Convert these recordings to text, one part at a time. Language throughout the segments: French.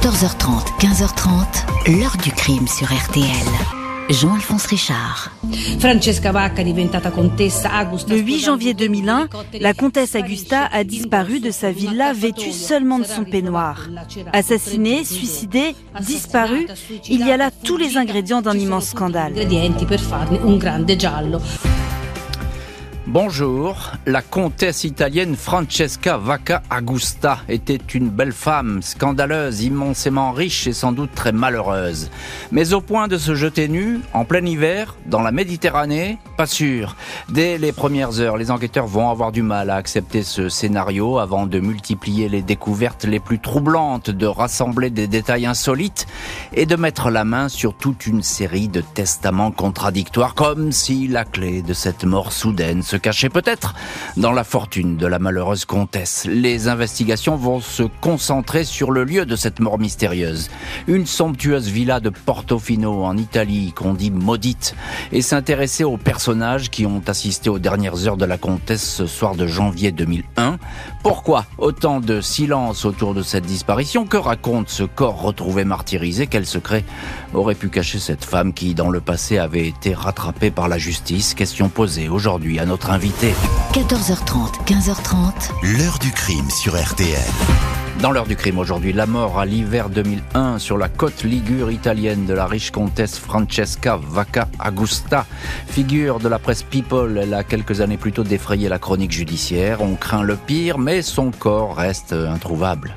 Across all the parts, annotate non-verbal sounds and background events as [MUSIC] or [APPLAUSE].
14h30, 15h30, l'heure du crime sur RTL. Jean-Alphonse Richard. Francesca Vacca diventata contessa Augusta. Le 8 janvier 2001, la comtesse Augusta a disparu de sa villa vêtue seulement de son peignoir. Assassinée, suicidée, disparue, il y a là tous les ingrédients d'un immense scandale. Bonjour, la comtesse italienne Francesca Vacca Augusta était une belle femme, scandaleuse, immensément riche et sans doute très malheureuse. Mais au point de se jeter nue, en plein hiver, dans la Méditerranée, pas sûr. Dès les premières heures, les enquêteurs vont avoir du mal à accepter ce scénario avant de multiplier les découvertes les plus troublantes, de rassembler des détails insolites et de mettre la main sur toute une série de testaments contradictoires, comme si la clé de cette mort soudaine se cachait peut-être dans la fortune de la malheureuse comtesse. Les investigations vont se concentrer sur le lieu de cette mort mystérieuse. Une somptueuse villa de Portofino en Italie qu'on dit maudite et s'intéresser aux personnages qui ont assisté aux dernières heures de la comtesse ce soir de janvier 2001. Pourquoi autant de silence autour de cette disparition Que raconte ce corps retrouvé martyrisé Quel secret aurait pu cacher cette femme qui, dans le passé, avait été rattrapée par la justice Question posée aujourd'hui à notre invité. 14h30, 15h30, L'heure du crime sur RTL. Dans l'heure du crime aujourd'hui, la mort à l'hiver 2001 sur la côte ligure italienne de la riche comtesse Francesca Vacca Augusta. Figure de la presse People, elle a quelques années plus tôt défrayé la chronique judiciaire. On craint le pire, mais son corps reste introuvable.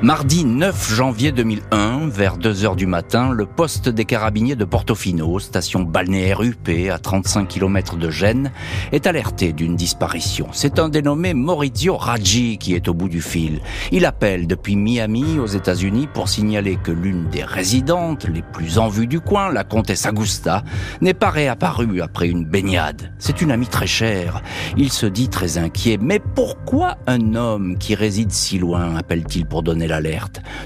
Mardi 9 janvier 2001, vers 2 heures du matin, le poste des carabiniers de Portofino, station balnéaire UP à 35 km de Gênes, est alerté d'une disparition. C'est un dénommé Maurizio Raggi qui est au bout du fil. Il appelle depuis Miami aux États-Unis pour signaler que l'une des résidentes les plus en vue du coin, la comtesse Augusta, n'est pas réapparue après une baignade. C'est une amie très chère. Il se dit très inquiet. Mais pourquoi un homme qui réside si loin appelle-t-il pour donner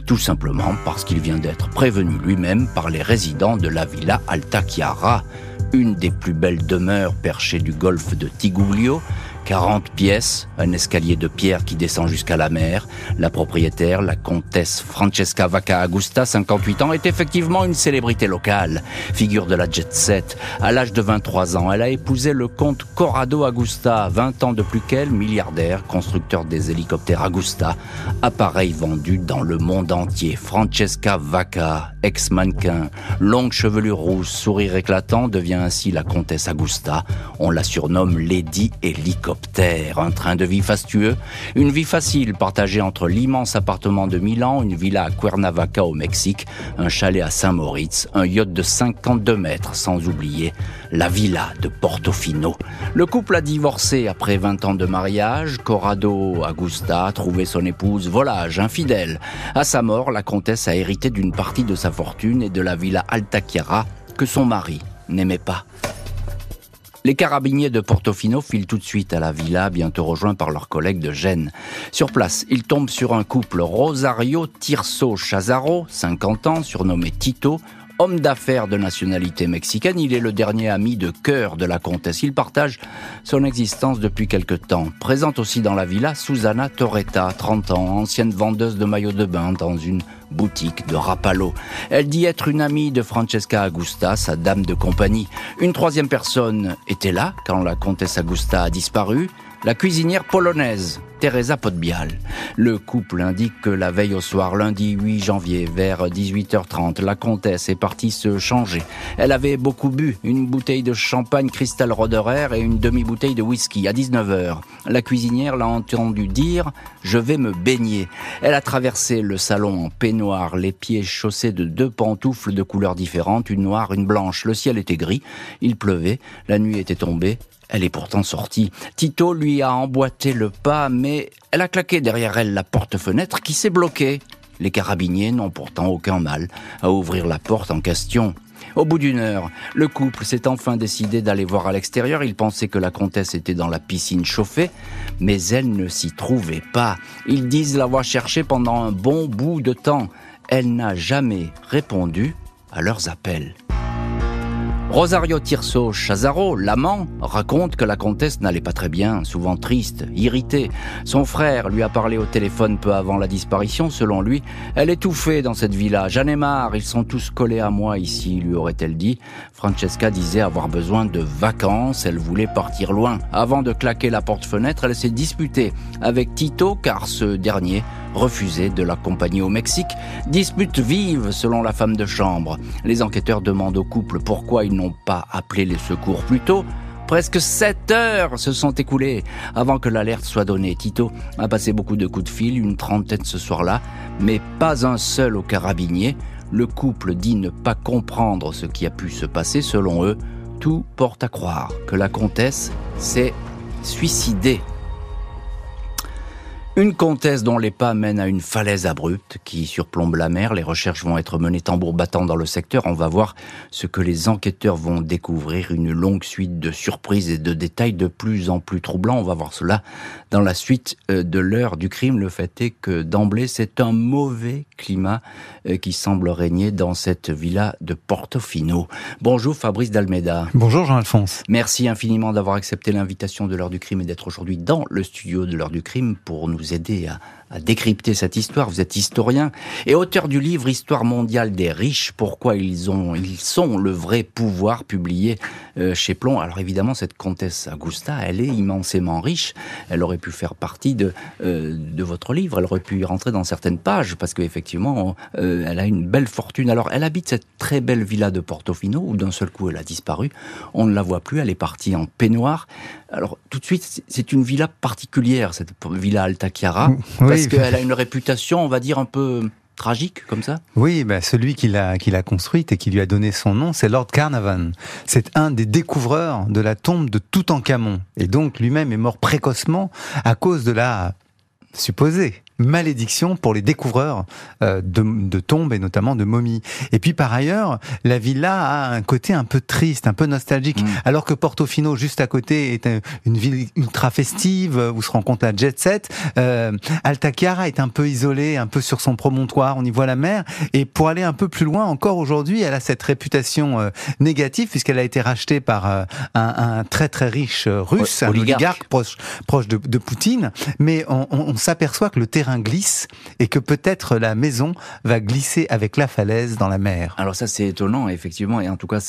Tout simplement parce qu'il vient d'être prévenu lui-même par les résidents de la villa Alta Chiara, une des plus belles demeures perchées du golfe de Tiguglio, 40 pièces, un escalier de pierre qui descend jusqu'à la mer. La propriétaire, la comtesse Francesca Vacca Augusta, 58 ans, est effectivement une célébrité locale, figure de la jet set. À l'âge de 23 ans, elle a épousé le comte Corrado Augusta, 20 ans de plus qu'elle, milliardaire, constructeur des hélicoptères Augusta, appareil vendu dans le monde entier. Francesca Vacca, ex-mannequin, longue chevelure rouge, sourire éclatant, devient ainsi la comtesse Augusta. On la surnomme Lady Hélicoptère. Un train de vie fastueux, une vie facile partagée entre l'immense appartement de Milan, une villa à Cuernavaca au Mexique, un chalet à Saint-Moritz, un yacht de 52 mètres, sans oublier la villa de Portofino. Le couple a divorcé après 20 ans de mariage. Corrado Augusta a trouvé son épouse volage, infidèle. À sa mort, la comtesse a hérité d'une partie de sa fortune et de la villa Alta Chiara que son mari n'aimait pas. Les carabiniers de Portofino filent tout de suite à la villa, bientôt rejoints par leurs collègues de Gênes. Sur place, ils tombent sur un couple Rosario Tirso Chazaro, 50 ans, surnommé Tito, homme d'affaires de nationalité mexicaine, il est le dernier ami de cœur de la comtesse. Il partage son existence depuis quelque temps. Présente aussi dans la villa Susana Torretta, 30 ans, ancienne vendeuse de maillots de bain dans une boutique de Rapallo. Elle dit être une amie de Francesca Augusta, sa dame de compagnie. Une troisième personne était là quand la comtesse Augusta a disparu, la cuisinière polonaise, Teresa Podbial. Le couple indique que la veille au soir, lundi 8 janvier, vers 18h30, la comtesse est partie se changer. Elle avait beaucoup bu, une bouteille de champagne Cristal Roderer et une demi-bouteille de whisky. À 19h, la cuisinière l'a entendu dire « Je vais me baigner ». Elle a traversé le salon en peignoir, les pieds chaussés de deux pantoufles de couleurs différentes, une noire, une blanche. Le ciel était gris, il pleuvait, la nuit était tombée, elle est pourtant sortie. Tito lui a emboîté le pas, mais elle a claqué derrière elle la porte-fenêtre qui s'est bloquée. Les carabiniers n'ont pourtant aucun mal à ouvrir la porte en question. Au bout d'une heure, le couple s'est enfin décidé d'aller voir à l'extérieur. Ils pensaient que la comtesse était dans la piscine chauffée, mais elle ne s'y trouvait pas. Ils disent l'avoir cherchée pendant un bon bout de temps. Elle n'a jamais répondu à leurs appels. Rosario Tirso Chazaro, l'amant, raconte que la comtesse n'allait pas très bien, souvent triste, irritée. Son frère lui a parlé au téléphone peu avant la disparition. Selon lui, elle étouffait dans cette villa. J'en ai marre, ils sont tous collés à moi ici, lui aurait-elle dit. Francesca disait avoir besoin de vacances, elle voulait partir loin. Avant de claquer la porte-fenêtre, elle s'est disputée avec Tito car ce dernier refusé de l'accompagner au Mexique. Dispute vive selon la femme de chambre. Les enquêteurs demandent au couple pourquoi ils n'ont pas appelé les secours plus tôt. Presque sept heures se sont écoulées avant que l'alerte soit donnée. Tito a passé beaucoup de coups de fil, une trentaine ce soir-là, mais pas un seul au carabinier. Le couple dit ne pas comprendre ce qui a pu se passer. Selon eux, tout porte à croire que la comtesse s'est suicidée. Une comtesse dont les pas mènent à une falaise abrupte qui surplombe la mer. Les recherches vont être menées tambour battant dans le secteur. On va voir ce que les enquêteurs vont découvrir. Une longue suite de surprises et de détails de plus en plus troublants. On va voir cela dans la suite euh, de l'heure du crime. Le fait est que d'emblée, c'est un mauvais climat euh, qui semble régner dans cette villa de Portofino. Bonjour Fabrice Dalmeda. Bonjour Jean-Alphonse. Merci infiniment d'avoir accepté l'invitation de l'heure du crime et d'être aujourd'hui dans le studio de l'heure du crime pour nous aider à à décrypter cette histoire. Vous êtes historien et auteur du livre Histoire mondiale des riches, pourquoi ils ont, ils sont le vrai pouvoir, publié euh, chez Plomb. Alors évidemment, cette comtesse Augusta, elle est immensément riche. Elle aurait pu faire partie de euh, de votre livre. Elle aurait pu y rentrer dans certaines pages parce qu'effectivement, euh, elle a une belle fortune. Alors, elle habite cette très belle villa de Portofino où d'un seul coup, elle a disparu. On ne la voit plus. Elle est partie en peignoir. Alors, tout de suite, c'est une villa particulière, cette villa Alta Chiara. Oui est-ce qu'elle a une réputation, on va dire, un peu tragique comme ça. Oui, bah celui qui l'a qui l'a construite et qui lui a donné son nom, c'est Lord Carnarvon. C'est un des découvreurs de la tombe de Toutankhamon. Et donc lui-même est mort précocement à cause de la supposée malédiction pour les découvreurs euh, de, tombes et notamment de momies. Et puis par ailleurs, la villa a un côté un peu triste, un peu nostalgique, mm. alors que Portofino, juste à côté, est une ville ultra festive, où se rencontre la jet set. Euh, Alta Chiara est un peu isolée, un peu sur son promontoire, on y voit la mer. Et pour aller un peu plus loin, encore aujourd'hui, elle a cette réputation euh, négative puisqu'elle a été rachetée par un, un, très très riche russe, un oligarque proche, proche de, de Poutine. Mais on, on s'aperçoit que le terrain glisse et que peut-être la maison va glisser avec la falaise dans la mer. Alors ça c'est étonnant effectivement et en tout cas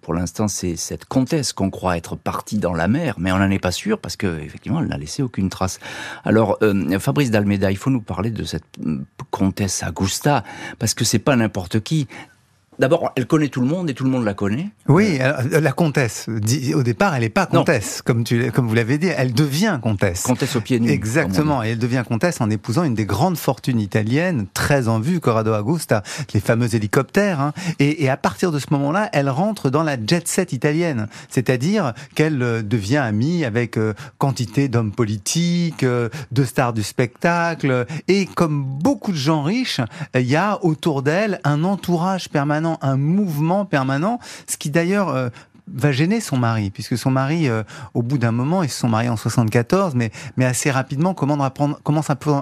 pour l'instant c'est cette comtesse qu'on croit être partie dans la mer mais on n'en est pas sûr parce que effectivement elle n'a laissé aucune trace. Alors euh, Fabrice Dalmeda, il faut nous parler de cette euh, comtesse Augusta parce que c'est pas n'importe qui. D'abord, elle connaît tout le monde et tout le monde la connaît. Oui, euh, la comtesse. Au départ, elle n'est pas comtesse, comme, tu, comme vous l'avez dit. Elle devient comtesse. Comtesse au pied nu. Exactement. Et elle devient comtesse en épousant une des grandes fortunes italiennes, très en vue, Corrado Augusta, les fameux hélicoptères. Hein. Et, et, à partir de ce moment-là, elle rentre dans la jet set italienne. C'est-à-dire qu'elle euh, devient amie avec euh, quantité d'hommes politiques, de stars du spectacle. Et comme beaucoup de gens riches, il y a autour d'elle un entourage permanent un mouvement permanent, ce qui d'ailleurs euh, va gêner son mari, puisque son mari, euh, au bout d'un moment, ils se sont mariés en 74, mais, mais assez rapidement commence à prendre, commence un peu,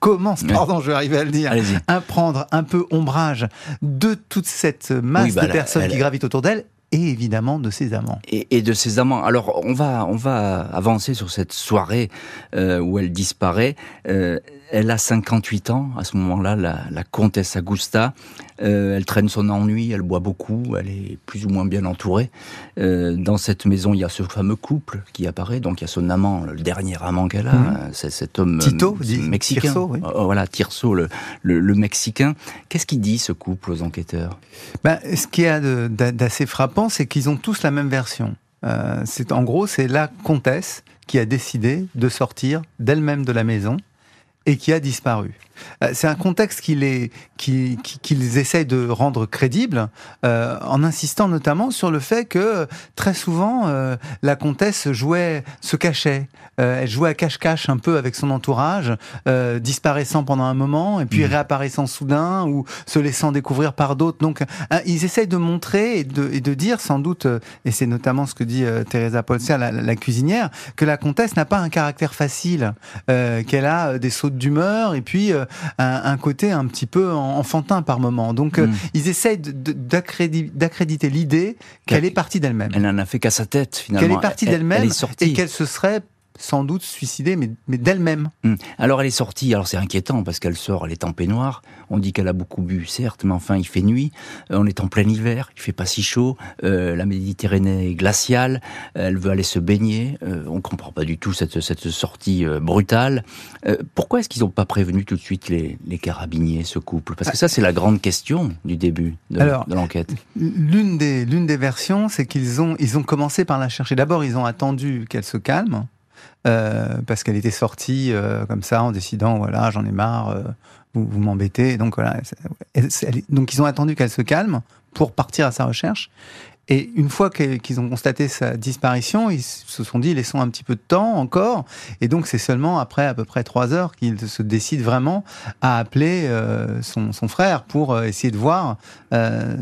commence, pardon, je vais arriver à le dire, à prendre un peu ombrage de toute cette masse bah, de personnes qui gravitent autour d'elle et évidemment de ses amants. Et, de ses amants. Alors on va on va avancer sur cette soirée euh, où elle disparaît. Euh, elle a 58 ans à ce moment-là, la, la comtesse Augusta. Euh, elle traîne son ennui, elle boit beaucoup, elle est plus ou moins bien entourée. Euh, dans cette maison, il y a ce fameux couple qui apparaît. Donc il y a son amant, le dernier amant qu'elle a, mhm. c'est cet homme Tito, mexicain. Tirso, oui. Oh, voilà, Tirso, le, le, le mexicain. Qu'est-ce qu'il dit ce couple aux enquêteurs? Ben, Ce qui est d'assez frappant, c'est qu'ils ont tous la même version. Euh, c'est en gros, c'est la comtesse qui a décidé de sortir d'elle-même de la maison et qui a disparu. Euh, c'est un contexte qu'ils essayent de rendre crédible euh, en insistant notamment sur le fait que très souvent euh, la comtesse jouait, se cachait, elle jouait à cache-cache un peu avec son entourage, disparaissant pendant un moment et puis mmh. réapparaissant soudain ou se laissant découvrir par d'autres. Donc ils essayent de montrer et de, et de, dire sans doute, et c'est notamment ce que dit Teresa Polsia, la, la, cuisinière, que la comtesse n'a pas un caractère facile, qu'elle a des sauts d'humeur et puis un, côté un petit peu enfantin par moment. Donc mm. ils essayent d'accréditer l'idée qu'elle est partie d'elle-même. Elle n'en a fait qu'à sa tête finalement. Qu'elle est partie d'elle-même et qu'elle se serait sans doute suicidée, mais, mais d'elle-même. Hmm. Alors elle est sortie, alors c'est inquiétant parce qu'elle sort, elle est en peignoir. On dit qu'elle a beaucoup bu, certes, mais enfin il fait nuit. Euh, on est en plein hiver, il fait pas si chaud. Euh, la Méditerranée est glaciale. Elle veut aller se baigner. Euh, on comprend pas du tout cette, cette sortie euh, brutale. Pourquoi est-ce qu'ils n'ont pas prévenu tout de suite les, les carabiniers, ce couple? Parce que ça c'est la grande question du début de, de l'enquête. L'une des l'une des versions, c'est qu'ils ont ils ont commencé par la chercher. D'abord ils ont attendu qu'elle se calme. Euh, parce qu'elle était sortie euh, comme ça en décidant voilà j'en ai marre, euh, vous, vous m'embêtez. Donc voilà, donc ils ont attendu qu'elle se calme pour partir à sa recherche. Et une fois qu'ils ont constaté sa disparition, ils se sont dit laissons un petit peu de temps encore. Et donc c'est seulement après à peu près trois heures qu'ils se décident vraiment à appeler euh, son, son, frère pour euh, essayer de voir euh,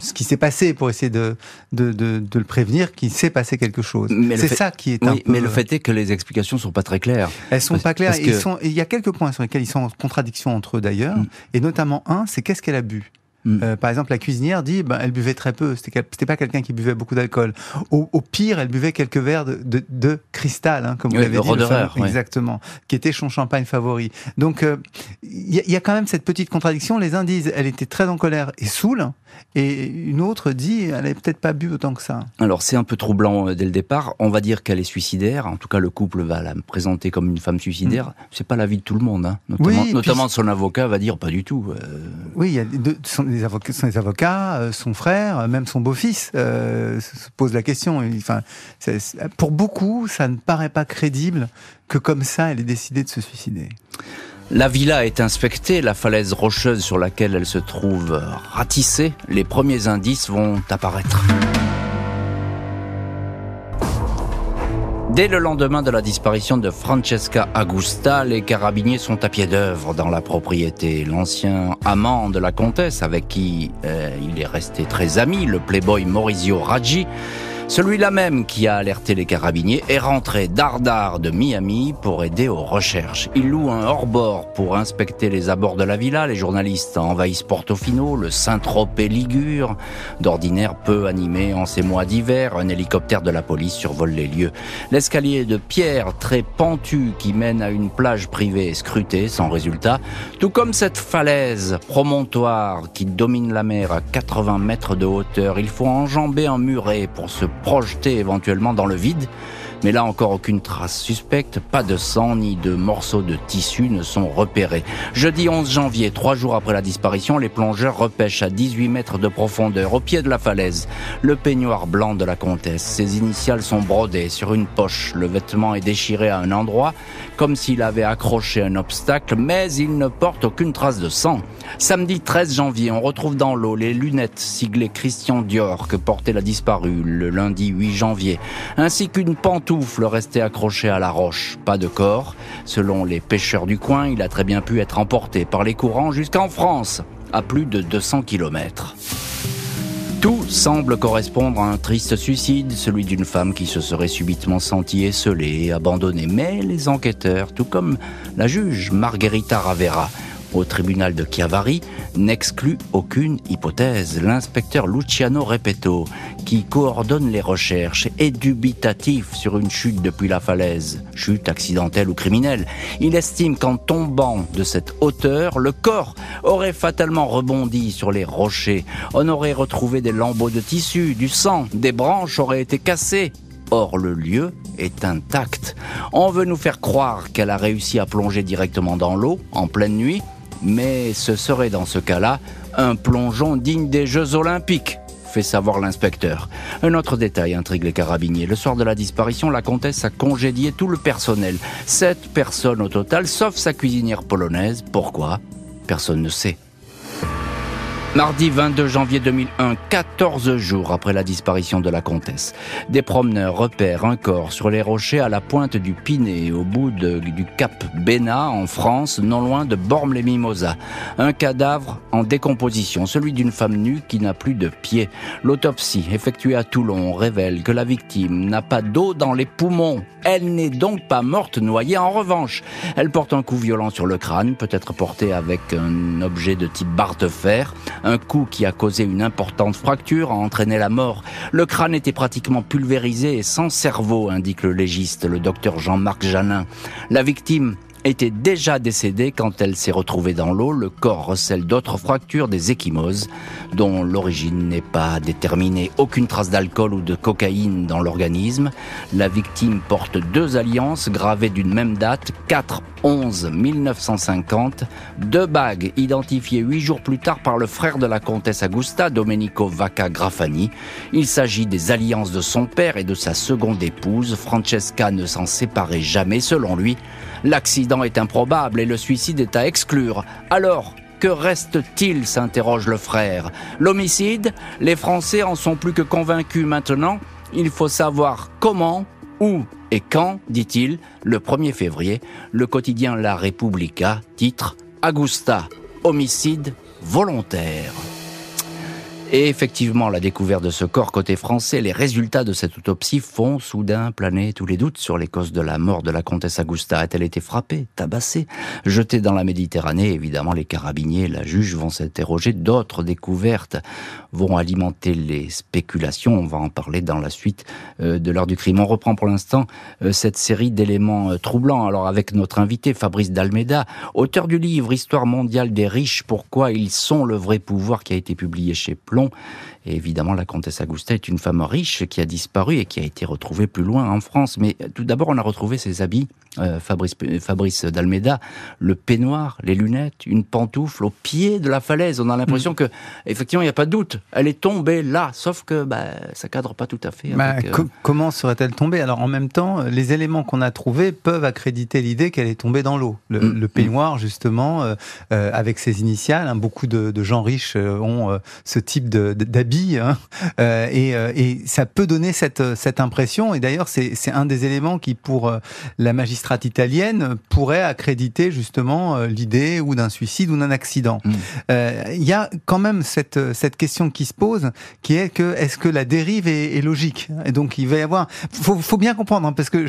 ce qui s'est passé, pour essayer de, de, de, de le prévenir qu'il s'est passé quelque chose. C'est ça qui est un peu... Mais le fait est que les explications sont pas très claires. Elles sont pas claires. Ils sont, il y a quelques points sur lesquels ils sont en contradiction entre eux d'ailleurs. Mm. Et notamment un, c'est qu'est-ce qu'elle a bu? Mm. Euh, par exemple, la cuisinière dit, ben, elle buvait très peu. C'était pas quelqu'un qui buvait beaucoup d'alcool. Au, au, pire, elle buvait quelques verres de, de, de cristal, hein, comme vous l'avez dit, le exactement, qui était son champagne favori. Donc, il euh, y, y, a quand même cette petite contradiction. Les uns disent, elle était très en colère et saoule, et une autre dit, elle n'avait peut-être pas bu autant que ça. Alors, c'est un peu troublant euh, dès le départ. On va dire qu'elle est suicidaire. En tout cas, le couple va la présenter comme une femme suicidaire. Mm. C'est pas l'avis de tout le monde, hein. notamment, notamment son avocat va dire pas du tout. Oui, il y a deux, son avocats, euh, son frère, euh, même son beau-fils euh, se pose la question. Enfin, pour beaucoup, ça ne paraît pas crédible que comme ça, elle ait décidé de se suicider. La villa est inspectée, la falaise rocheuse sur laquelle elle se trouve ratissée. Les premiers indices vont apparaître. Dès le lendemain de la disparition de Francesca Agusta, les carabiniers sont à pied d'œuvre dans la propriété. L'ancien amant de la comtesse, avec qui euh, il est resté très ami, le playboy Maurizio Raggi, celui-là même qui a alerté les carabiniers est rentré dardard de Miami pour aider aux recherches. Il loue un hors-bord pour inspecter les abords de la villa. Les journalistes envahissent Portofino, le Saint-Tropez Ligure. D'ordinaire peu animé en ces mois d'hiver, un hélicoptère de la police survole les lieux. L'escalier de pierre très pentu qui mène à une plage privée est scruté sans résultat, tout comme cette falaise promontoire qui domine la mer à 80 mètres de hauteur. Il faut enjamber un muret pour se projeté éventuellement dans le vide. Mais là encore, aucune trace suspecte, pas de sang ni de morceaux de tissu ne sont repérés. Jeudi 11 janvier, trois jours après la disparition, les plongeurs repêchent à 18 mètres de profondeur, au pied de la falaise, le peignoir blanc de la comtesse. Ses initiales sont brodées sur une poche. Le vêtement est déchiré à un endroit, comme s'il avait accroché un obstacle, mais il ne porte aucune trace de sang. Samedi 13 janvier, on retrouve dans l'eau les lunettes siglées Christian Dior que portait la disparue le lundi 8 janvier, ainsi qu'une pantoufle restée accrochée à la roche. Pas de corps. Selon les pêcheurs du coin, il a très bien pu être emporté par les courants jusqu'en France, à plus de 200 kilomètres. Tout semble correspondre à un triste suicide, celui d'une femme qui se serait subitement sentie esselée abandonnée. Mais les enquêteurs, tout comme la juge Margherita Ravera, au tribunal de Chiavari n'exclut aucune hypothèse. L'inspecteur Luciano Repetto, qui coordonne les recherches, est dubitatif sur une chute depuis la falaise, chute accidentelle ou criminelle. Il estime qu'en tombant de cette hauteur, le corps aurait fatalement rebondi sur les rochers. On aurait retrouvé des lambeaux de tissu, du sang, des branches auraient été cassées. Or, le lieu est intact. On veut nous faire croire qu'elle a réussi à plonger directement dans l'eau, en pleine nuit, mais ce serait dans ce cas-là un plongeon digne des Jeux Olympiques fait savoir l'inspecteur. Un autre détail intrigue les carabiniers. Le soir de la disparition, la comtesse a congédié tout le personnel. Sept personnes au total, sauf sa cuisinière polonaise. Pourquoi? Personne ne sait. Mardi 22 janvier 2001, 14 jours après la disparition de la comtesse, des promeneurs repèrent un corps sur les rochers à la pointe du Pinet, au bout du cap Bénat, en France, non loin de Bormes-les-Mimosas. Un cadavre en décomposition, celui d'une femme nue qui n'a plus de pieds. L'autopsie effectuée à Toulon révèle que la victime n'a pas d'eau dans les poumons. Elle n'est donc pas morte noyée. En revanche, elle porte un coup violent sur le crâne, peut-être porté avec un objet de type barre de fer. Un coup qui a causé une importante fracture a entraîné la mort. Le crâne était pratiquement pulvérisé et sans cerveau, indique le légiste, le docteur Jean-Marc Janin. La victime était déjà décédée quand elle s'est retrouvée dans l'eau. Le corps recèle d'autres fractures, des échymoses, dont l'origine n'est pas déterminée. Aucune trace d'alcool ou de cocaïne dans l'organisme. La victime porte deux alliances gravées d'une même date, 4 11 1950, deux bagues identifiées huit jours plus tard par le frère de la comtesse Augusta, Domenico Vacca Grafani. Il s'agit des alliances de son père et de sa seconde épouse. Francesca ne s'en séparait jamais, selon lui. L'accident est improbable et le suicide est à exclure. Alors, que reste-t-il s'interroge le frère. L'homicide Les Français en sont plus que convaincus maintenant. Il faut savoir comment, où et quand, dit-il, le 1er février, le quotidien La Repubblica titre Augusta, homicide volontaire. Et effectivement, la découverte de ce corps côté français, les résultats de cette autopsie font soudain planer tous les doutes sur les causes de la mort de la comtesse Augusta. A-t-elle été frappée, tabassée, jetée dans la Méditerranée? Évidemment, les carabiniers, la juge vont s'interroger. D'autres découvertes vont alimenter les spéculations. On va en parler dans la suite euh, de l'heure du crime. On reprend pour l'instant euh, cette série d'éléments euh, troublants. Alors avec notre invité Fabrice Dalmeda, auteur du livre Histoire mondiale des riches, pourquoi ils sont le vrai pouvoir qui a été publié chez Plon long et évidemment, la comtesse Augusta est une femme riche qui a disparu et qui a été retrouvée plus loin en France. Mais tout d'abord, on a retrouvé ses habits euh, Fabrice, Fabrice d'Almeida, le peignoir, les lunettes, une pantoufle au pied de la falaise. On a l'impression mm. que, effectivement, il n'y a pas de doute. Elle est tombée là, sauf que bah, ça cadre pas tout à fait. Bah, euh, comment serait-elle tombée? Alors en même temps, les éléments qu'on a trouvés peuvent accréditer l'idée qu'elle est tombée dans l'eau. Le, mm. peignoir, justement, euh, avec ses initiales, hein, beaucoup de, gens riches ont ce type d'habits, hein, et, et, ça peut donner cette, cette impression. Et d'ailleurs, c'est un des éléments qui, pour la magistrature, italienne pourrait accréditer justement euh, l'idée ou d'un suicide ou d'un accident. Mm. Euh, il y a quand même cette, cette question qui se pose, qui est que est-ce que la dérive est, logique? Et donc il va y avoir, faut, faut bien comprendre, hein, parce que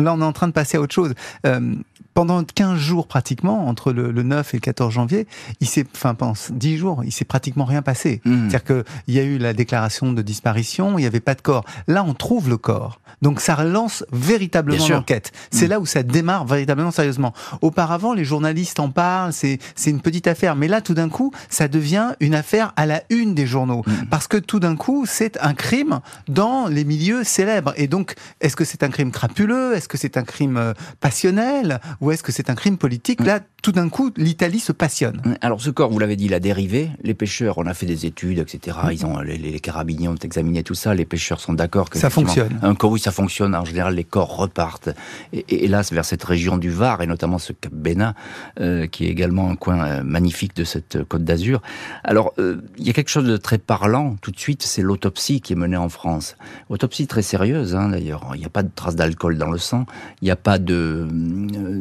là on est en train de passer à autre chose. Euh, pendant 15 jours pratiquement, entre le, 9 et le 14 janvier, il s'est, enfin, pendant 10 jours, il s'est pratiquement rien passé. Mmh. C'est-à-dire qu'il y a eu la déclaration de disparition, il n'y avait pas de corps. Là, on trouve le corps. Donc, ça relance véritablement l'enquête. C'est mmh. là où ça démarre véritablement sérieusement. Auparavant, les journalistes en parlent, c'est, une petite affaire. Mais là, tout d'un coup, ça devient une affaire à la une des journaux. Mmh. Parce que tout d'un coup, c'est un crime dans les milieux célèbres. Et donc, est-ce que c'est un crime crapuleux? Est-ce que c'est un crime euh, passionnel? ou est-ce que c'est un crime politique Là, tout d'un coup, l'Italie se passionne. Alors, ce corps, vous l'avez dit, il a dérivé. Les pêcheurs, on a fait des études, etc. Ils ont, les, carabiniers ont examiné tout ça. Les pêcheurs sont d'accord que ça fonctionne. Un corps, oui, ça fonctionne. En général, les corps repartent. Et, hélas, vers cette région du Var, et notamment ce Cap Bénin, euh, qui est également un coin euh, magnifique de cette côte d'Azur. Alors, euh, il y a quelque chose de très parlant, tout de suite, c'est l'autopsie qui est menée en France. Autopsie très sérieuse, hein, d'ailleurs. Il n'y a pas de traces d'alcool dans le sang. Il n'y a pas de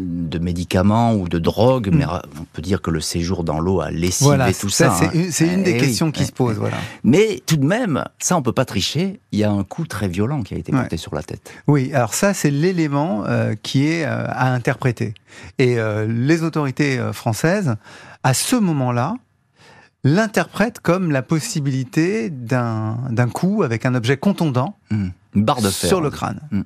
de médicaments ou de drogue, mais hmm. on peut dire que le séjour dans l'eau a lessivé tout ça. ça c'est une, des eh questions qui se posent. Voilà. Mais tout de même, ça on peut pas tricher. Il y a un coup très violent qui a été porté sur la tête. Oui, alors ça c'est l'élément euh, qui est euh, à interpréter. Et euh, les autorités françaises, à ce moment-là, l'interprètent comme la possibilité d'un coup avec un objet contondant. Hmm barre de fer. Sur le crâne. Mm, mm.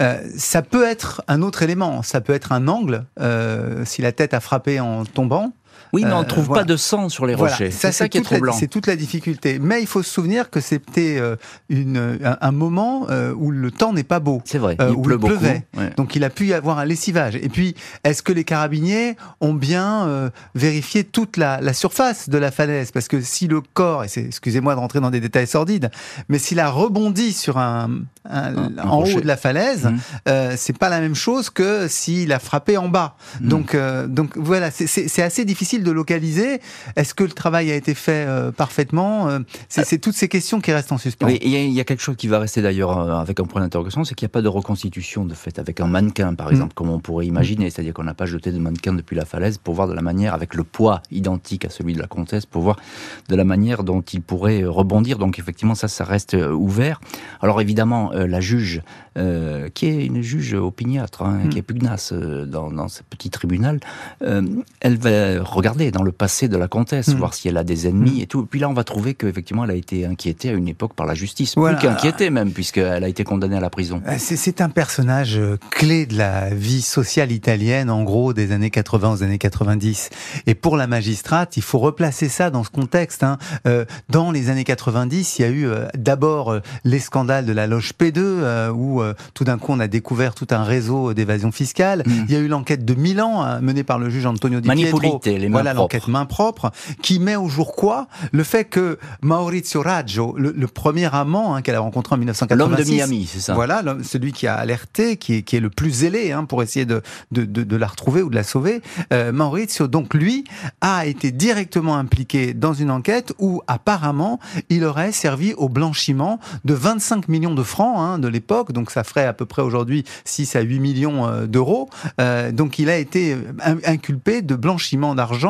Euh, ça peut être un autre élément, ça peut être un angle, euh, si la tête a frappé en tombant, oui, mais on ne euh, trouve pas de sang sur les rochers. C'est ça, qui est troublant. C'est toute la difficulté. Mais il faut se souvenir que c'était euh, une, un, moment euh, où le temps n'est pas beau. C'est vrai. il où il pleuvait. Donc il a pu y avoir un lessivage. Et puis, est-ce que les carabiniers ont bien vérifié toute la, la, surface de la falaise? Parce que si le corps, et excusez-moi de rentrer dans des détails sordides, mais s'il a rebondi sur un, en haut de la falaise, mmh. c'est pas la même chose que s'il a frappé en bas. Mmh. Donc, donc voilà, c'est assez difficile de localiser Est-ce que le travail a été fait parfaitement C'est toutes ces questions qui restent en suspens. Oui, il y, a quelque chose qui va rester d'ailleurs avec un point d'interrogation, c'est qu'il n'y a pas de reconstitution de fait avec un mannequin, par mm. exemple, comme on pourrait imaginer. C'est-à-dire qu'on n'a pas jeté de mannequin depuis la falaise pour voir de la manière, avec le poids identique à celui de la comtesse, pour voir de la manière dont il pourrait rebondir. Donc effectivement, ça, ça reste ouvert. Alors évidemment, la juge, qui est une juge opiniâtre, hein, mm. qui est pugnace dans, dans ce petit tribunal, elle va regarder dans le passé de la comtesse, mm. voir si elle a des ennemis et tout. Et puis là, on va trouver qu'effectivement, elle a été inquiétée à une époque par la justice. Plus qu'inquiétée même, puisqu'elle a été condamnée à la prison. C'est un personnage clé de la vie sociale italienne, en gros, des années 80 aux années 90. Et pour la magistrate, il faut replacer ça dans ce contexte. Hein. Euh, dans les années 90, il y a eu euh, d'abord euh, les scandales de la loge P2, où tout d'un coup on a découvert tout un réseau d'évasion fiscale. Mm. Il y a eu l'enquête de Milan, hein, menée par le juge Antonio Di Pietro. Les voilà l'enquête main propre, qui met au jour quoi? Le fait que Maurizio Raggio, le, premier amant hein, qu'elle a rencontré en 1986, l'homme de Miami, c'est ça. Voilà, celui qui a alerté, qui est, qui est le plus zélé hein, pour essayer de, de, de, de, la retrouver ou de la sauver. Euh, Maurizio, donc lui, a été directement impliqué dans une enquête où apparemment il aurait servi au blanchiment de 25 millions de francs hein, de l'époque, donc ça ferait à peu près aujourd'hui 6 à 8 millions euh, d'euros. Euh, donc il a été inculpé de blanchiment d'argent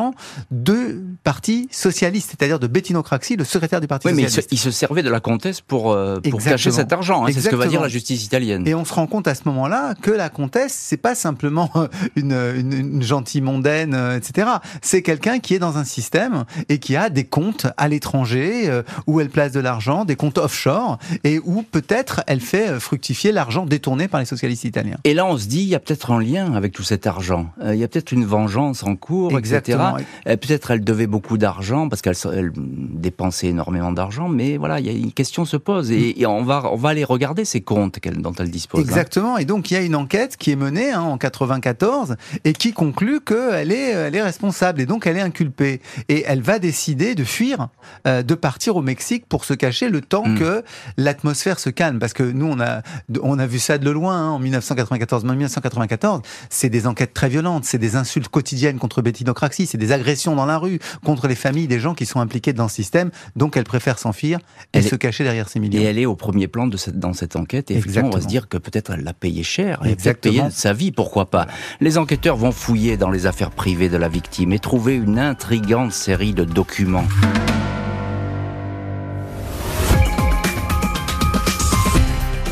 de parti socialiste, c'est-à-dire de Bettino Craxi, le secrétaire du parti oui, socialiste. Mais il se, servait de la comtesse pour, euh, pour cacher cet argent, hein, c'est ce que va dire la justice italienne. Et on se rend compte à ce moment-là que la comtesse, c'est pas simplement une, une, une gentille mondaine, euh, etc. C'est quelqu'un qui est dans un système et qui a des comptes à l'étranger euh, où elle place de l'argent, des comptes offshore et où peut-être elle fait fructifier l'argent détourné par les socialistes italiens. Et là, on se dit, il y a peut-être un lien avec tout cet argent. il y a peut-être une vengeance en cours, Exactement. etc. Peut-être elle devait beaucoup d'argent parce qu'elle dépensait énormément d'argent, mais voilà, il y a une question se pose et, on va on va aller regarder ces comptes dont elle dispose. Hein. Exactement. Et donc il y a une enquête qui est menée hein, en 94 et qui conclut qu'elle est elle est responsable et donc elle est inculpée et elle va décider de fuir, euh, de partir au Mexique pour se cacher le temps mm. que l'atmosphère se calme parce que nous on a on a vu ça de loin hein, en 1994. En 1994, c'est des enquêtes très violentes, c'est des insultes quotidiennes contre Betty Craxi, c'est des agressions dans la rue contre les familles des gens qui sont impliqués dans ce système. Donc elle préfère s'enfuir et se cacher derrière ces millions. Et elle est au premier plan de cette, dans cette enquête. Et effectivement, on va se dire que peut-être elle l'a payé cher. Elle peut-être payé sa vie, pourquoi pas. Les enquêteurs vont fouiller dans les affaires privées de la victime et trouver une intrigante série de documents.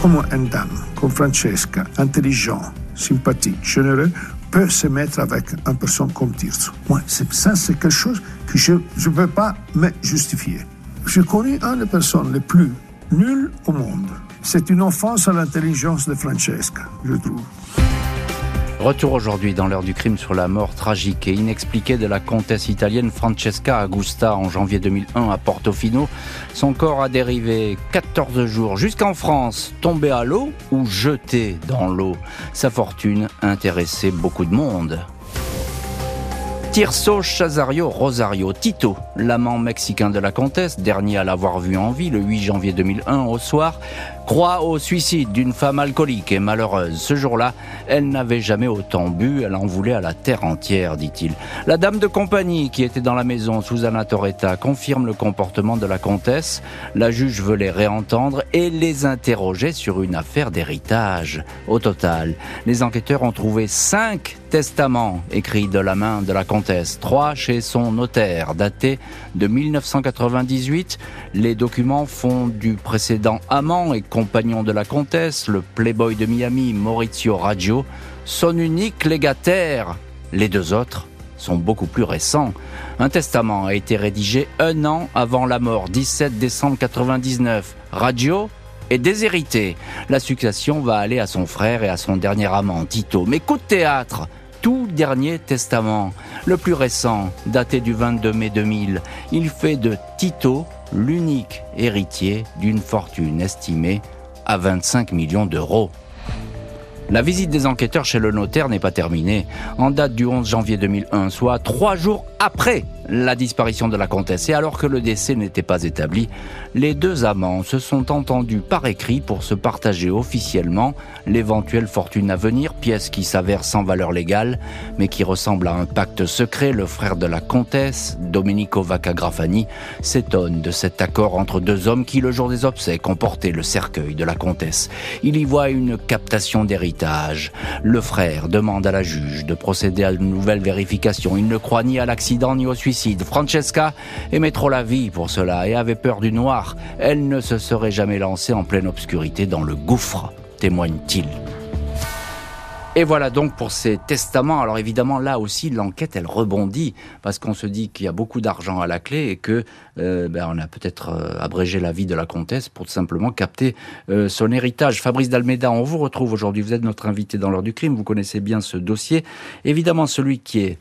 Comment une dame comme Francesca, intelligent, sympathique, généreux, peut se mettre avec une personne comme Tirso. Moi, ça, c'est quelque chose que je ne peux pas me justifier. J'ai connu une des personnes les plus nulles au monde. C'est une offense à l'intelligence de Francesca, je trouve. Retour aujourd'hui dans l'heure du crime sur la mort tragique et inexpliquée de la comtesse italienne Francesca Augusta en janvier 2001 à Portofino. Son corps a dérivé 14 jours jusqu'en France, tombé à l'eau ou jeté dans l'eau? Sa fortune intéressait beaucoup de monde. Tirso Chazario Rosario Tito, l'amant mexicain de la comtesse, dernier à l'avoir vu en vie le 8 janvier 2001 au soir, croit au suicide d'une femme alcoolique et malheureuse. Ce jour-là, elle n'avait jamais autant bu, elle en voulait à la terre entière, dit-il. La dame de compagnie qui était dans la maison, Susanna Toretta, confirme le comportement de la comtesse. La juge veut les réentendre et les interroger sur une affaire d'héritage. Au total, les enquêteurs ont trouvé cinq testaments écrits de la main de la comtesse, trois chez son notaire, datés de 1998. Les documents font du précédent amant et compagnon de la comtesse, le playboy de Miami Maurizio Raggio, son unique légataire. Les deux autres sont beaucoup plus récents. Un testament a été rédigé un an avant la mort, 17 décembre 99. Raggio est déshérité. La succession va aller à son frère et à son dernier amant, Tito. Mais coup de théâtre tout dernier testament, le plus récent, daté du 22 mai 2000. Il fait de Tito l'unique héritier d'une fortune estimée à 25 millions d'euros. La visite des enquêteurs chez le notaire n'est pas terminée. En date du 11 janvier 2001, soit trois jours après la disparition de la comtesse. Et alors que le décès n'était pas établi, les deux amants se sont entendus par écrit pour se partager officiellement l'éventuelle fortune à venir, pièce qui s'avère sans valeur légale, mais qui ressemble à un pacte secret. Le frère de la comtesse, Domenico Vaccagrafani, s'étonne de cet accord entre deux hommes qui, le jour des obsèques, ont porté le cercueil de la comtesse. Il y voit une captation d'héritage. Le frère demande à la juge de procéder à une nouvelle vérification. Il ne croit ni à l'accident ni au suicide Francesca aimait trop la vie pour cela et avait peur du noir. Elle ne se serait jamais lancée en pleine obscurité dans le gouffre, témoigne-t-il. Et voilà donc pour ces testaments. Alors évidemment, là aussi, l'enquête, elle rebondit parce qu'on se dit qu'il y a beaucoup d'argent à la clé et que euh, ben, on a peut-être euh, abrégé la vie de la comtesse pour simplement capter euh, son héritage. Fabrice Dalmeda, on vous retrouve aujourd'hui. Vous êtes notre invité dans l'heure du crime. Vous connaissez bien ce dossier. Évidemment, celui qui est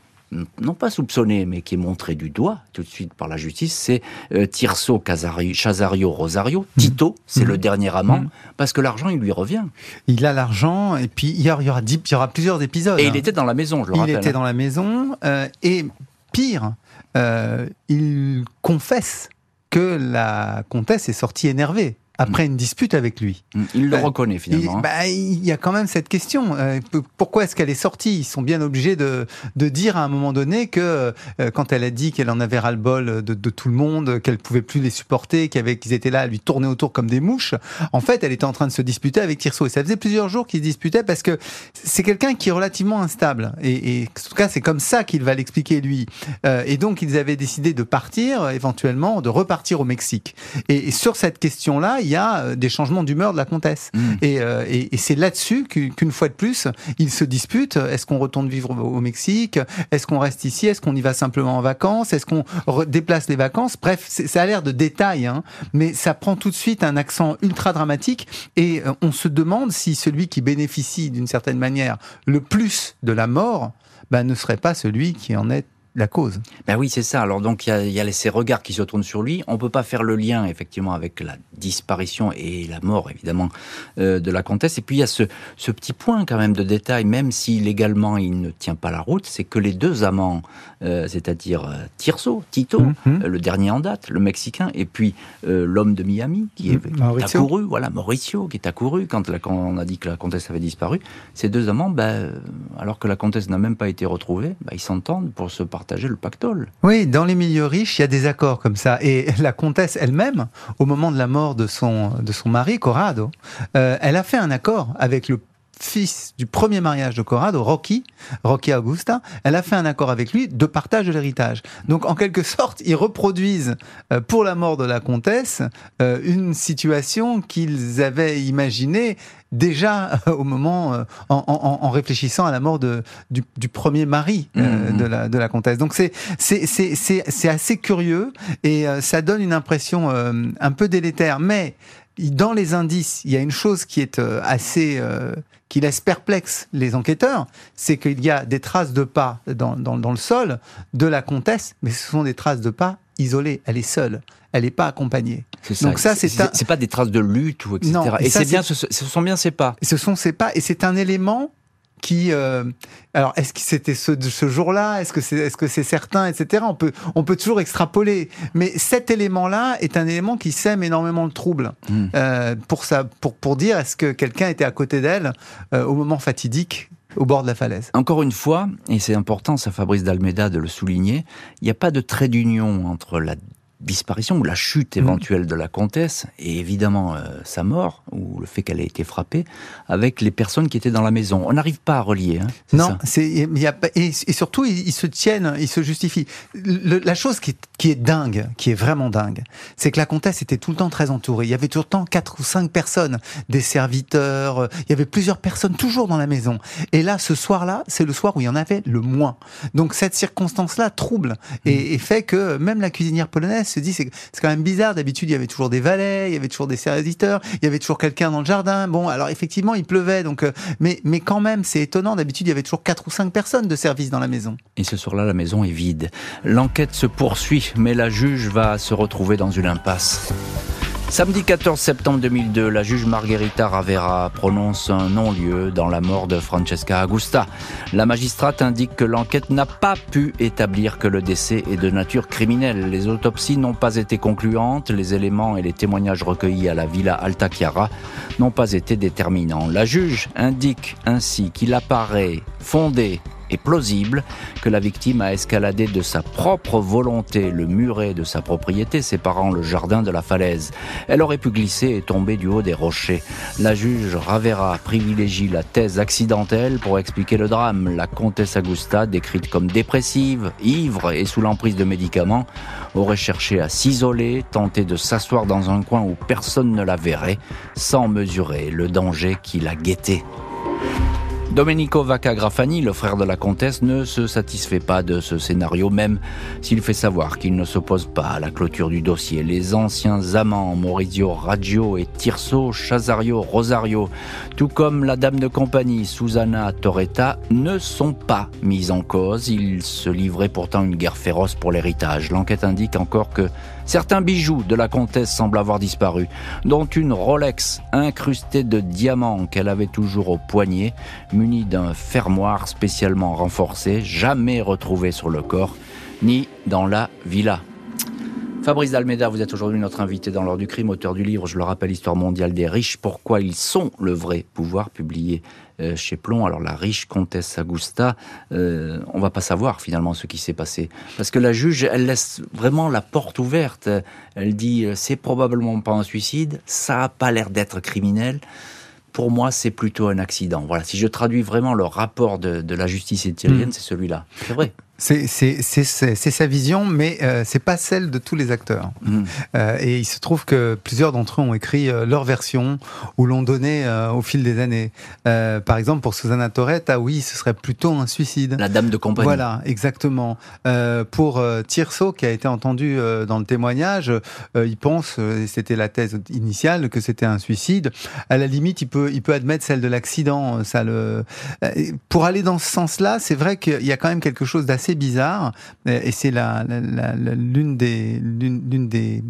non pas soupçonné, mais qui est montré du doigt tout de suite par la justice, c'est euh, Tirso Casario Rosario. Mhm. Tito, c'est le mhm. dernier amant, mhm. parce que l'argent, il lui revient. Il a l'argent, et puis il y aura, il y aura, plusieurs épisodes. Et il hein. était dans la maison, je le il rappelle. Il était hein. dans la maison, euh, et pire, euh, il confesse que la comtesse est sortie énervée après une dispute avec lui. Mm. Il le euh, reconnaît finalement. Hein. Bah, il, y a quand même cette question. Euh, pourquoi est-ce qu'elle est sortie? Ils sont bien obligés de, de, dire à un moment donné que euh, quand elle a dit qu'elle en avait ras-le-bol de, de, tout le monde, qu'elle pouvait plus les supporter, qu'ils étaient là à lui tourner autour comme des mouches, en fait, elle était en train de se disputer avec Tirso. Et ça faisait plusieurs jours qu'ils se disputaient parce que c'est quelqu'un qui est relativement instable. Et, et en tout cas, c'est comme ça qu'il va l'expliquer lui. et donc, ils avaient décidé de partir, éventuellement, de repartir au Mexique. Et, et sur cette question-là, il y a euh, des changements d'humeur de la comtesse. Mm. Euh, et, et, c'est là-dessus qu'une fois de plus, ils se disputent. Est-ce qu'on retourne vivre au Mexique Est-ce qu'on reste ici Est-ce qu'on y va simplement en vacances Est-ce qu'on déplace les vacances? Bref, ça a l'air de détails, hein, mais ça prend tout de suite un accent ultra dramatique et euh, on se demande si celui qui bénéficie d'une certaine manière le plus de la mort ben, ne serait pas celui qui en est la cause. Ben oui, c'est ça. Alors donc il y a, y a, ces regards qui se tournent sur lui. On peut pas faire le lien effectivement avec la disparition et la mort évidemment euh, de la comtesse. Et puis il y a ce, ce, petit point quand même de détail, même si légalement il ne tient pas la route, c'est que les deux amants, euh, c'est-à-dire euh, Tirso, Tito, mhm. le dernier en date, le Mexicain, et puis l'homme de Miami qui est, mhm. accouru, voilà Mauricio qui est accouru quand, la, quand, on a dit que la comtesse avait disparu. Ces deux amants, ben, alors que la comtesse n'a même pas été retrouvée, ben, ils s'entendent pour se partager le pactole. Oui, dans les milieux riches, il y a des accords comme ça. Et la comtesse elle-même, au moment de la mort de son, de son mari, Corrado, euh, elle a fait un accord avec le fils du premier mariage de Corrado, Rocky, Rocky Augusta, elle a fait un accord avec lui de partage de l'héritage. Donc en quelque sorte, ils reproduisent euh, pour la mort de la comtesse euh, une situation qu'ils avaient imaginée déjà euh, au moment, en, réfléchissant à la mort de, du, premier mari mmh. de, la, de la comtesse. Donc c'est c'est assez curieux et ça donne une impression un peu délétère. Mais dans les indices, il y a une chose qui est euh, assez euh, qui laisse perplexe les enquêteurs, c'est qu'il y a des traces de pas dans, dans, le sol de la comtesse, mais ce sont des traces de pas isolées. Elle est seule, elle n'est pas accompagnée. Donc ça, c'est c'est pas des traces de lutte ou etc. et, c'est bien, ce, ce, sont bien ces pas. Ce sont ces pas, et c'est un élément qui euh, alors est-ce que c'était ce, ce jour-là? Est-ce que c'est est-ce que c'est certain? Etc on peut on peut toujours extrapoler mais cet élément-là est un élément qui sème énormément le trouble hmm. euh, pour ça pour pour dire est-ce que quelqu'un était à côté d'elle euh, au moment fatidique au bord de la falaise. Encore une fois, et c'est important, ça Fabrice d'Almeida de le souligner, il n'y a pas de trait d'union entre la disparition ou la chute mhm. éventuelle de la comtesse et évidemment euh, sa mort ou le fait qu'elle ait été frappée avec les personnes qui étaient dans la maison. On n'arrive pas à relier. Hein, non, c'est y a, et, et surtout ils, se tiennent, ils se justifient. la chose qui est, qui est dingue, qui est vraiment dingue, c'est que la comtesse était tout le temps très entourée. Il y avait tout le temps quatre ou cinq personnes, des serviteurs. Euh, il y avait plusieurs personnes toujours dans la maison. Et là, ce soir-là, c'est le soir où il y en avait le moins. Donc cette circonstance-là trouble et, et fait que même la cuisinière polonaise se dit c'est quand même bizarre. D'habitude, il y avait toujours des valets, il y avait toujours des serviteurs, il y avait toujours quelqu'un dans le jardin. Bon, alors effectivement, il pleuvait, donc euh, mais mais quand même, c'est étonnant. D'habitude, il y avait toujours quatre ou cinq personnes de service dans la maison. Et ce soir-là, la maison est vide. L'enquête se poursuit, mais la juge va se retrouver dans une impasse. Samedi 14 septembre 2002, la juge Margherita Ravera prononce un non-lieu dans la mort de Francesca Agusta. La magistrate indique que l'enquête n'a pas pu établir que le décès est de nature criminelle. Les autopsies n'ont pas été concluantes, les éléments et les témoignages recueillis à la Villa Alta Chiara n'ont pas été déterminants. La juge indique ainsi qu'il apparaît fondé plausible que la victime a escaladé de sa propre volonté le muret de sa propriété séparant le jardin de la falaise. Elle aurait pu glisser et tomber du haut des rochers. La juge Ravera privilégie la thèse accidentelle pour expliquer le drame. La comtesse Augusta, décrite comme dépressive, ivre et sous l'emprise de médicaments, aurait cherché à s'isoler, tenté de s'asseoir dans un coin où personne ne la verrait, sans mesurer le danger qui la guettait. Domenico Vacca Grafani, le frère de la comtesse, ne se satisfait pas de ce scénario, même s'il fait savoir qu'il ne s'oppose pas à la clôture du dossier. Les anciens amants, Maurizio Raggio et Tirso Chasario Rosario, tout comme la dame de compagnie, Susanna Torretta, ne sont pas mis en cause. Ils se livraient pourtant une guerre féroce pour l'héritage. L'enquête indique encore que Certains bijoux de la comtesse semblent avoir disparu, dont une Rolex incrustée de diamants qu'elle avait toujours au poignet, munie d'un fermoir spécialement renforcé, jamais retrouvé sur le corps, ni dans la villa. Fabrice Dalmeda, vous êtes aujourd'hui notre invité dans l'ordre du crime, auteur du livre, je le rappelle, Histoire mondiale des riches, pourquoi ils sont le vrai pouvoir, publié euh, chez Plomb. Alors la riche comtesse Augusta, euh, on va pas savoir finalement ce qui s'est passé. Parce que la juge, elle laisse vraiment la porte ouverte. Elle dit, euh, c'est probablement pas un suicide, ça a pas l'air d'être criminel pour moi, c'est plutôt un accident. Voilà, si je traduis vraiment le rapport de, de la justice italienne, mmh. c'est celui-là. C'est vrai. C'est sa vision, mais euh, c'est pas celle de tous les acteurs. Mm. Euh, et il se trouve que plusieurs d'entre eux ont écrit euh, leur version ou l'ont donnée euh, au fil des années. Euh, par exemple, pour Susanna Torretta, oui, ce serait plutôt un suicide. La dame de compagnie. Voilà, exactement. pour Tirso, qui a été entendu dans le témoignage, il pense, et c'était la thèse initiale, que c'était un suicide. À la limite, il peut, il peut admettre celle de l'accident. Ça le. Pour aller dans ce sens-là, c'est vrai qu'il y a quand même quelque chose d'assez bizarre, et c'est la, l'une des, l'une, des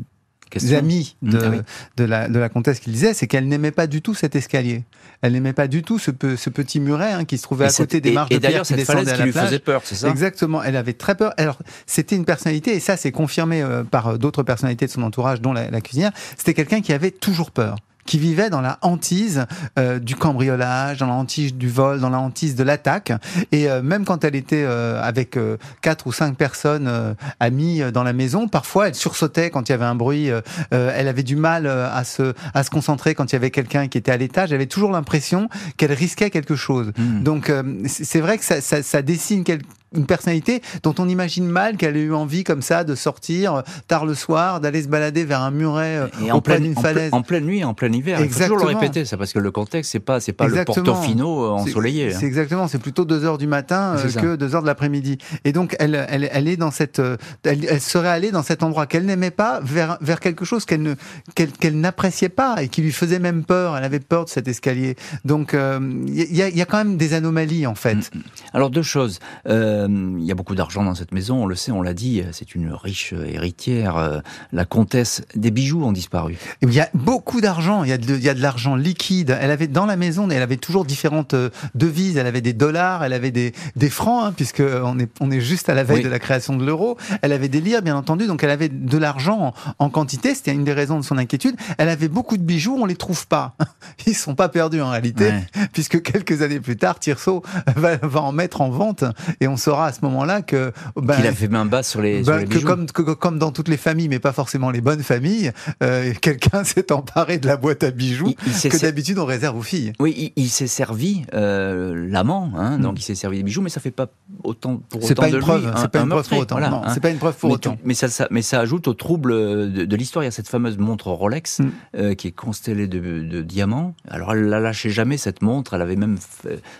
amis de, ah de, la, de la comtesse qui disait, c'est qu'elle n'aimait pas du tout cet escalier. Elle n'aimait pas du tout ce, ce petit muret hein, qui se trouvait à côté des marches de pierre qui descendaient à la lui faisait peur, c'est ça? Exactement. Elle avait très peur. Alors, c'était une personnalité, et ça, c'est confirmé euh, par euh, d'autres personnalités de son entourage, dont la cuisinière. C'était quelqu'un qui avait toujours peur qui vivait dans la hantise euh, du cambriolage, dans la hantise du vol, dans la hantise de l'attaque. Et euh, même quand elle était euh, avec quatre ou cinq personnes amies dans la maison, parfois elle sursautait quand il y avait un bruit. elle avait du mal à se à se concentrer quand il y avait quelqu'un qui était à l'étage. Elle avait toujours l'impression qu'elle risquait quelque chose. Mmh. Donc c'est vrai que ça, ça, ça dessine quelque une personnalité dont on imagine mal qu'elle ait eu envie comme ça de sortir euh, tard le soir, d'aller se balader vers un muret euh, en pleine falaise. En, pleine nuit, en plein hiver. Exactement. Il faut toujours le répéter, ça parce que le contexte c'est pas c'est pas le Portofino euh, ensoleillé. Hein. C'est exactement, c'est plutôt 2 heures du matin que 2 heures de l'après-midi. Et donc elle, elle, elle est dans cette, elle, elle, serait allée dans cet endroit qu'elle n'aimait pas vers vers quelque chose qu'elle ne qu'elle n'appréciait pas et qui lui faisait même peur. Elle avait peur de cet escalier. Donc il y, a, y, a, quand même des anomalies en fait. Mm, mm. Alors deux choses. Euh, il y a beaucoup d'argent dans cette maison, on le sait, on l'a dit, c'est une riche héritière. Euh, la comtesse, des bijoux ont disparu. Il y a beaucoup d'argent, il y a de, l'argent liquide. Elle avait dans la maison, elle avait toujours différentes euh, devises. Elle avait des dollars, elle avait des, des francs, hein, puisque on est, on est juste à la veille de la création de l'euro. Elle avait des lires, bien entendu, donc elle avait de l'argent en, quantité. C'était une des raisons de son inquiétude. Elle avait beaucoup de bijoux, on les trouve pas. [LAUGHS] Ils sont pas perdus en réalité, puisque quelques années plus tard, Tirso [LAUGHS] va, va en mettre en vente et on saura à ce moment-là que ben, qu'il a fait main basse sur les, ben, que comme comme dans toutes les familles, mais pas forcément les bonnes familles, euh, quelqu'un [LAUGHS] s'est emparé de la boîte à bijoux que d'habitude on réserve aux filles. Oui, il, s'est servi euh, l'amant, hein, donc il s'est servi des bijoux, mais ça fait pas autant pour autant pas de une preuve, lui. C'est pas une preuve pour autant. C'est pas une preuve pour mais autant. mais ça, ça, mais ça ajoute au trouble de, de l'histoire. Il y a cette fameuse montre Rolex mm. euh, qui est constellée de, de, diamants. Alors elle l'a lâché jamais cette montre. Elle avait même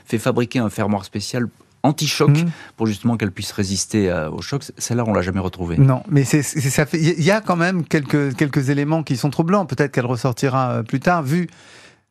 fait fabriquer un fermoir spécial anti-choc mmh. pour justement qu'elle puisse résister au choc. Celle-là, on l'a jamais retrouvée. Non, mais c'est ça fait. Il y a quand même quelques quelques éléments qui sont troublants. Peut-être qu'elle ressortira euh, plus tard, vu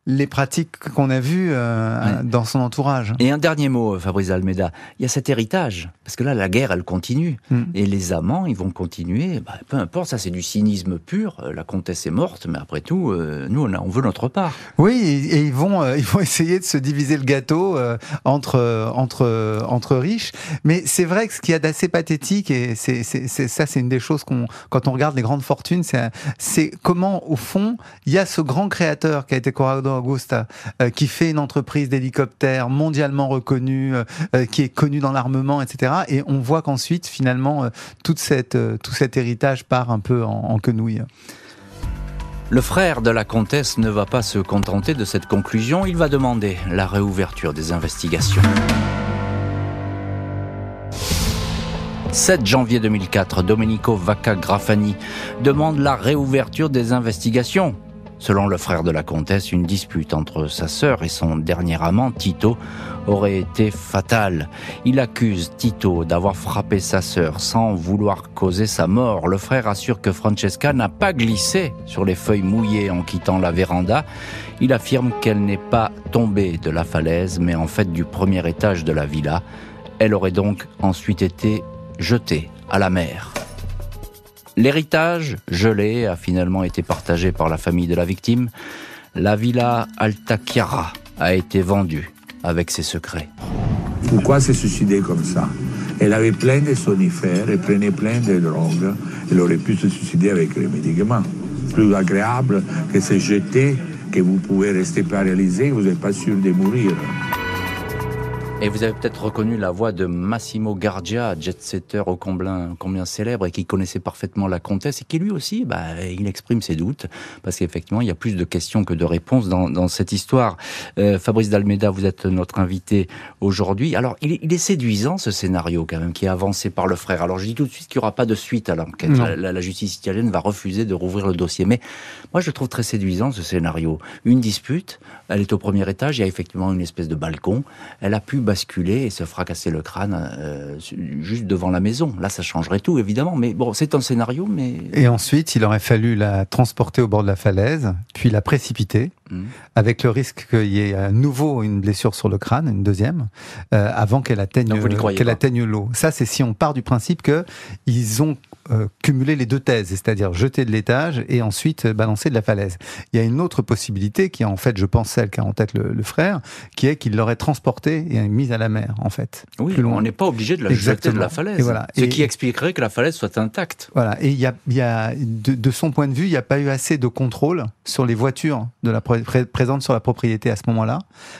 les pratiques qu'on a vues euh, dans son entourage. Et un dernier mot, Fabrice Almeida. Il y a cet héritage, parce que là, la guerre, elle continue. Mm. Et les amants, ils vont continuer. Bah, peu importe, ça, c'est du cynisme pur. Euh, la comtesse est morte, mais après tout, euh, nous, on, on, veut notre part. Oui, et, ils, vont, [LAUGHS] ils vont essayer de se diviser le gâteau entre, entre, entre riches. Mais c'est vrai que ce qu'il y a d'assez pathétique, et c'est, ça, c'est une des choses qu'on, quand on regarde les grandes fortunes, c'est, comment, au fond, il y a ce grand créateur qui a été Corrado Augusta, euh, qui fait une entreprise d'hélicoptères mondialement reconnue, euh, euh, qui est connue dans l'armement, etc. Et on voit qu'ensuite, finalement, tout cet héritage part un peu en, en quenouille. Le frère de la comtesse ne va pas se contenter de cette conclusion, il va demander la réouverture des investigations. 7 janvier 2004, Domenico Vacca Grafani demande la réouverture des investigations. Selon le frère de la comtesse, une dispute entre sa sœur et son dernier amant, Tito, aurait été fatale. Il accuse Tito d'avoir frappé sa sœur sans vouloir causer sa mort. Le frère assure que Francesca n'a pas glissé sur les feuilles mouillées en quittant la véranda. Il affirme qu'elle n'est pas tombée de la falaise, mais en fait du premier étage de la villa. Elle aurait donc ensuite été jetée à la mer. L'héritage, gelé, a finalement été partagé par la famille de la victime. La villa Alta Chiara a été vendue avec ses secrets. Pourquoi s'est suicidée comme ça? Elle avait plein de sonifères, elle prenait plein de drogues. Elle aurait pu se suicider avec les médicaments. Plus agréable que se jeter, que vous pouvez rester paralysé, vous n'êtes pas sûr de mourir. Et vous avez peut-être reconnu la voix de Massimo Gardia, jet-setter au combien, combien célèbre et qui connaissait parfaitement la comtesse et qui lui aussi, bah, il exprime ses doutes parce qu'effectivement, il y a plus de questions que de réponses dans, dans cette histoire. Euh, Fabrice Dalmeda, vous êtes notre invité aujourd'hui. Alors, il est, il est, séduisant ce scénario quand même qui est avancé par le frère. Alors, je dis tout de suite qu'il n'y aura pas de suite à l'enquête. La, la, justice italienne va refuser de rouvrir le dossier. Mais moi, je trouve très séduisant ce scénario. Une dispute, elle est au premier étage, il y a effectivement une espèce de balcon. Elle a pu basculer et se fracasser le crâne euh, juste devant la maison. Là, ça changerait tout, évidemment. Mais bon, c'est un scénario, mais... Et ensuite, il aurait fallu la transporter au bord de la falaise, puis la précipiter, mmh. avec le risque qu'il y ait à nouveau une blessure sur le crâne, une deuxième, euh, avant qu'elle atteigne, qu'elle atteigne l'eau. Ça, c'est si on part du principe que ils ont euh, cumuler les deux thèses, c'est-à-dire jeter de l'étage et ensuite balancer de la falaise. Il y a une autre possibilité qui est en fait, je pense, celle qu'a en tête le, frère, qui est qu'il l'aurait transporté et mis à la mer, en fait. Oui, on n'est pas obligé de la jeter de la falaise. Et voilà. Ce qui expliquerait que la falaise soit intacte. Voilà. Et il y a, y a de, son point de vue, il n'y a pas eu assez de contrôle sur les voitures de la présentes sur la propriété à ce moment-là,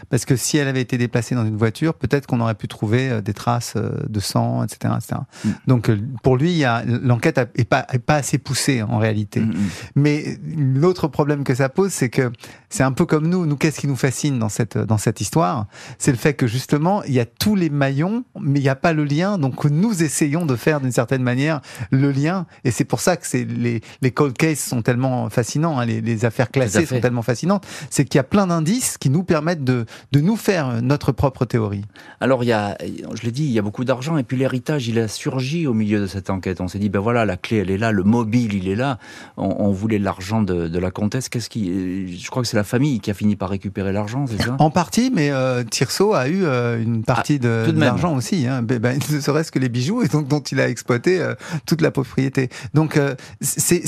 parce que si elle avait été déplacée dans une voiture, peut-être qu'on aurait pu trouver euh, des traces euh, de sang, etc. etc. Mm. Donc pour lui, il y a l'enquête est pas, pas assez poussée en réalité. Mm, mm. Mais l'autre problème que ça pose, c'est que c'est un peu comme nous. Nous, qu'est-ce qui nous fascine dans cette, dans cette histoire? C'est le fait que justement, il y a tous les maillons, mais il n'y a pas le lien. Donc nous essayons de faire d'une certaine manière le lien. Et c'est pour ça que les, les cold cases sont tellement fascinants, hein, les, les, affaires classées sont tellement fascinantes. C'est qu'il y a plein d'indices qui nous permettent de, de nous faire notre propre théorie. Alors il y a, je l'ai dit, il y a beaucoup d'argent et puis l'héritage, il a surgi au milieu de cette enquête. On s'est dit, ben voilà, la clé, elle est là, le mobile, il est là. On, voulait l'argent de, la comtesse. Qu'est-ce qui, je crois que c'est la famille qui a fini par récupérer l'argent, c'est ça? En partie, mais euh, Tirso a eu euh, une partie ah, de, l'argent aussi. Hein. Ben, ben, ne serait-ce que les bijoux et donc dont il a exploité euh, toute la propriété. Donc c'est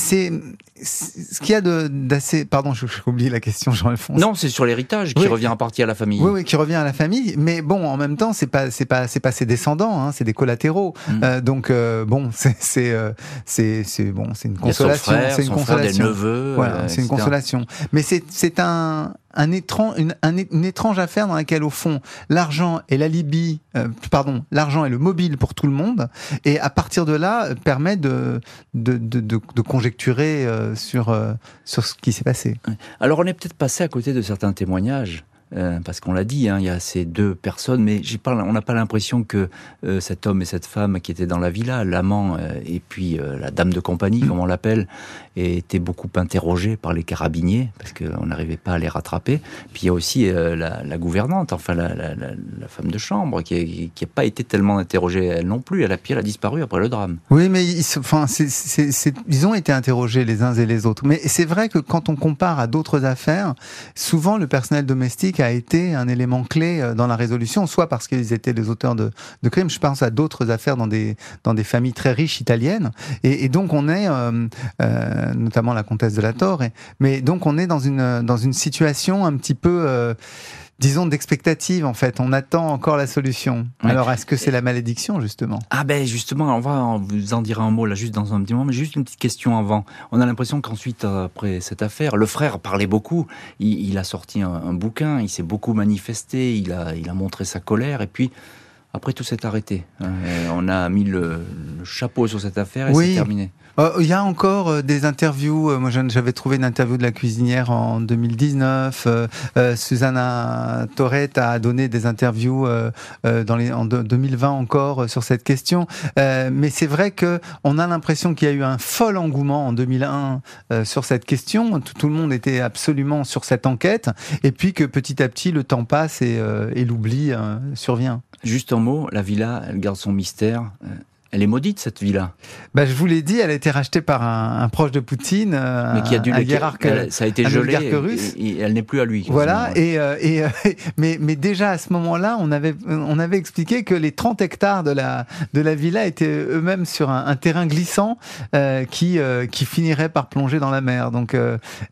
ce qu'il y a d'assez. Pardon, j'ai oublié la question, Jean-Alphonse. Non, c'est sur l'héritage qui revient en partie à la famille. Oui, oui, qui revient à la famille. Mais bon, en même temps, c'est pas, c'est pas, c'est pas ses descendants, hein, c'est des collatéraux. Mm. donc bon, [LAUGHS] c'est, c'est, c'est, bon, c'est une consolation. C'est une consolation. neveux. Voilà, c'est une consolation. Mais c'est, c'est un, une, étrange affaire dans laquelle, au fond, l'argent et l'alibi, euh, pardon, l'argent est le mobile pour tout le monde, et à partir de là, permet de, de, de, conjecturer euh, sur, euh, sur ce qui s'est passé. Alors, on est peut-être passé à côté de certains témoignages euh, parce qu'on l'a dit, hein, il y a ces deux personnes, mais on n'a pas l'impression que euh, cet homme et cette femme qui étaient dans la villa, l'amant euh, et puis la dame de compagnie, mm. comme on l'appelle, étaient beaucoup interrogés par les carabiniers parce qu'on n'arrivait pas à les rattraper. Puis il y a aussi la, gouvernante, enfin la, femme de chambre, qui n'a pas été tellement interrogée elle non plus. Elle a, a disparu après le drame. Oui, mais ils ont été interrogés les uns et les autres. Mais c'est vrai que quand on compare à d'autres affaires, souvent le personnel domestique a été un élément clé euh, dans la résolution, soit parce qu'ils étaient les auteurs de, crimes. Je pense à d'autres affaires dans des, dans des familles très riches italiennes. Et, et donc on est, euh, euh, notamment la comtesse de la Torre, mais donc on est dans une, dans une situation un petit peu... Disons, d'expectative, en fait. On attend encore la solution. Alors, est-ce que c'est la malédiction, justement? Ah ben, justement, on va vous en dire un mot, là, juste dans un petit moment, mais juste une petite question avant. On a l'impression qu'ensuite, après cette affaire, le frère parlait beaucoup. Il, a sorti un, bouquin, il s'est beaucoup manifesté, il a, il a montré sa colère, et puis... Après, tout s'est arrêté. Hein. on a mis le, chapeau sur cette affaire et c'est terminé. Euh, il y a encore euh, des interviews. Euh, moi, j'avais trouvé une interview de la cuisinière en 2019. Susanna Torret a donné des interviews dans les, en 2020 encore sur cette question. mais c'est vrai que on a l'impression qu'il y a eu un fol engouement en 2001 sur cette question. Tout, le monde était absolument sur cette enquête. Et puis que petit à petit, le temps passe et, et l'oubli survient. Juste en la villa, elle garde son mystère. Elle est maudite cette villa. Bah, je vous l'ai dit, elle a été rachetée par un, proche de Poutine, euh, mais qui a dû un hiérarque, ça a été gelé et, elle n'est plus à lui. Voilà. Et, euh, et euh, [LAUGHS] mais, mais déjà à ce moment-là, on avait on avait expliqué que les 30 hectares de la de la villa étaient eux-mêmes sur un, terrain glissant qui qui finirait par plonger dans la mer. Donc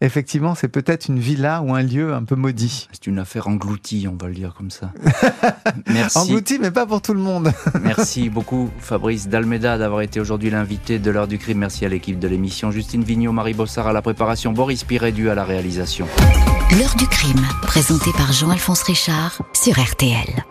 effectivement, c'est peut-être une villa ou un lieu un peu maudit. C'est une affaire engloutie, on va le dire comme ça. [LAUGHS] Merci. Engloutie, mais pas pour tout le monde. Merci beaucoup, Fabrice d'Almeda d'avoir été aujourd'hui l'invité de l'heure du crime. Merci à l'équipe de l'émission. Justine Vignot, Marie Bossard à la préparation, Boris Pirédu à la réalisation. L'heure du crime, présenté par Jean-Alphonse Richard sur RTL.